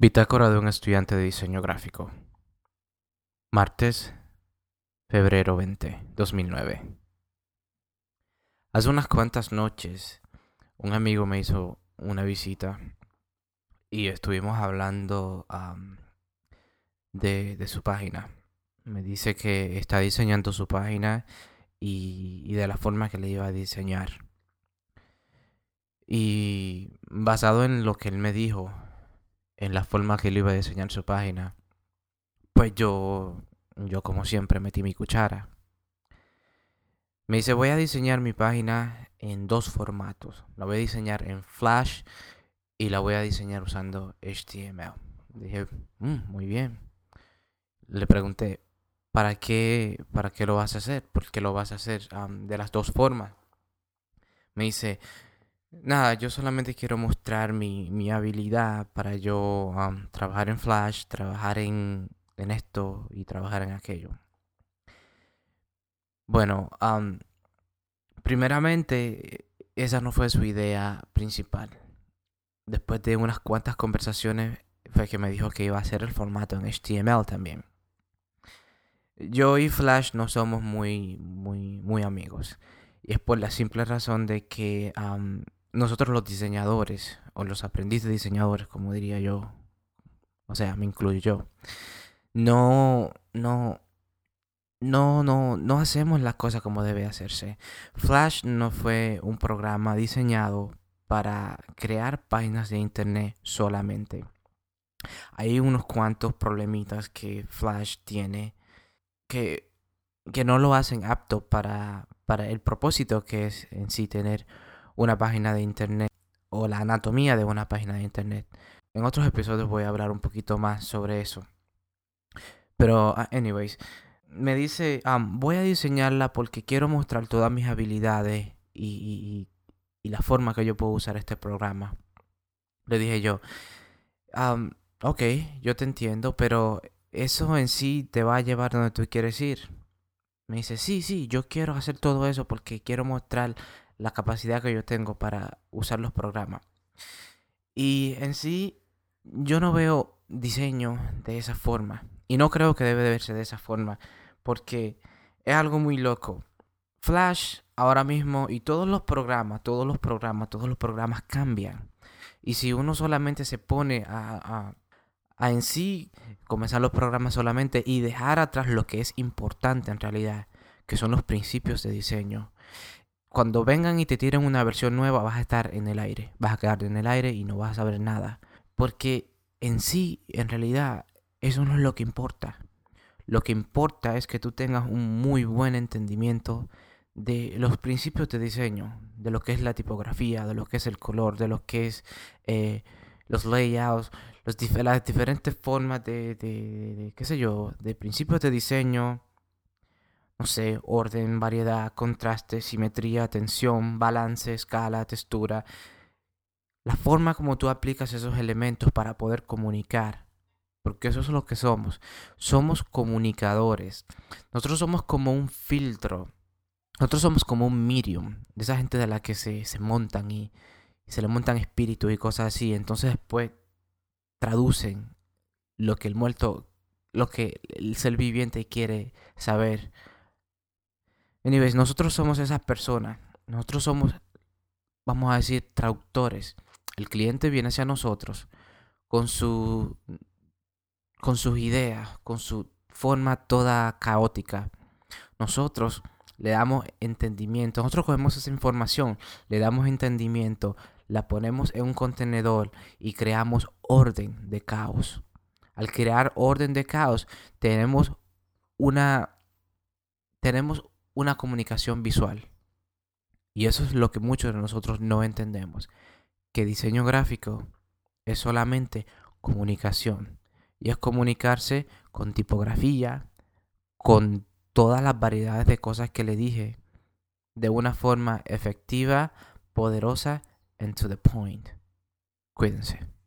Bitácora de un estudiante de diseño gráfico. Martes, febrero 20, 2009. Hace unas cuantas noches, un amigo me hizo una visita y estuvimos hablando de, su página. Me dice que está diseñando su página y, y de la forma que le iba a diseñar. Y basado en lo que él me dijo, en la forma que él iba a diseñar su página, pues yo, yo como siempre metí mi cuchara. Me dice, voy a diseñar mi página en dos formatos. La voy a diseñar en Flash y la voy a diseñar usando HTML. Dije, mm, muy bien. Le pregunté, ¿para qué, ¿para qué lo vas a hacer? ¿Por qué lo vas a hacer de las dos formas? Me dice, Nada, yo solamente quiero mostrar mi, habilidad para yo trabajar en Flash, trabajar en, esto y trabajar en aquello. Bueno, primeramente, esa no fue su idea principal. Después de unas cuantas conversaciones, fue que me dijo que iba a hacer el formato en HTML también. Yo y Flash no somos muy, muy, muy amigos. Y es por la simple razón de que nosotros los diseñadores, o los aprendices diseñadores, como diría yo, o sea, me incluyo yo, no, no, no, no, no hacemos las cosas como debe hacerse. Flash no fue un programa diseñado para crear páginas de internet solamente. Hay unos cuantos problemitas que Flash tiene que, que no lo hacen apto para, para el propósito que es en sí tener una página de internet o la anatomía de una página de internet. En otros episodios voy a hablar un poquito más sobre eso. Pero, ah, anyways, me dice, voy a diseñarla porque quiero mostrar todas mis habilidades y, la forma que yo puedo usar este programa. Le dije yo, ok, yo te entiendo, pero eso en sí te va a llevar donde tú quieres ir. Me dice, sí, sí, yo quiero hacer todo eso porque quiero mostrar la capacidad que yo tengo para usar los programas. Y en sí, yo no veo diseño de esa forma. Y no creo que debe de verse de esa forma. Porque es algo muy loco. Flash ahora mismo y todos los programas, todos los programas, todos los programas cambian. Y si uno solamente se pone a, a en sí comenzar los programas solamente y dejar atrás lo que es importante en realidad, que son los principios de diseño, cuando vengan y te tiren una versión nueva, vas a estar en el aire. Vas a quedarte en el aire y no vas a saber nada. Porque en sí, en realidad, eso no es lo que importa. Lo que importa es que tú tengas un muy buen entendimiento de los principios de diseño, de lo que es la tipografía, de lo que es el color, de lo que es eh, los layouts, las diferentes formas de, qué sé yo, de principios de diseño, no sé, orden, variedad, contraste, simetría, tensión, balance, escala, textura. La forma como tú aplicas esos elementos para poder comunicar. Porque eso es lo que somos. Somos comunicadores. Nosotros somos como un filtro. Nosotros somos como un medium. De esa gente de la que se, se montan y, se le montan espíritus y cosas así. Entonces después traducen lo que el muerto, lo que el ser viviente quiere saber Anyways, nosotros somos esas personas. Nosotros somos, vamos a decir, traductores. El cliente viene hacia nosotros con su con sus ideas, con su forma toda caótica. Nosotros le damos entendimiento. Nosotros cogemos esa información, le damos entendimiento, la ponemos en un contenedor y creamos orden de caos. Al crear orden de caos, tenemos una tenemos una comunicación visual. Y eso es lo que muchos de nosotros no entendemos. Que diseño gráfico es solamente comunicación. Y es comunicarse con tipografía, con todas las variedades de cosas que le dije, de una forma efectiva, poderosa and to the point. Cuídense.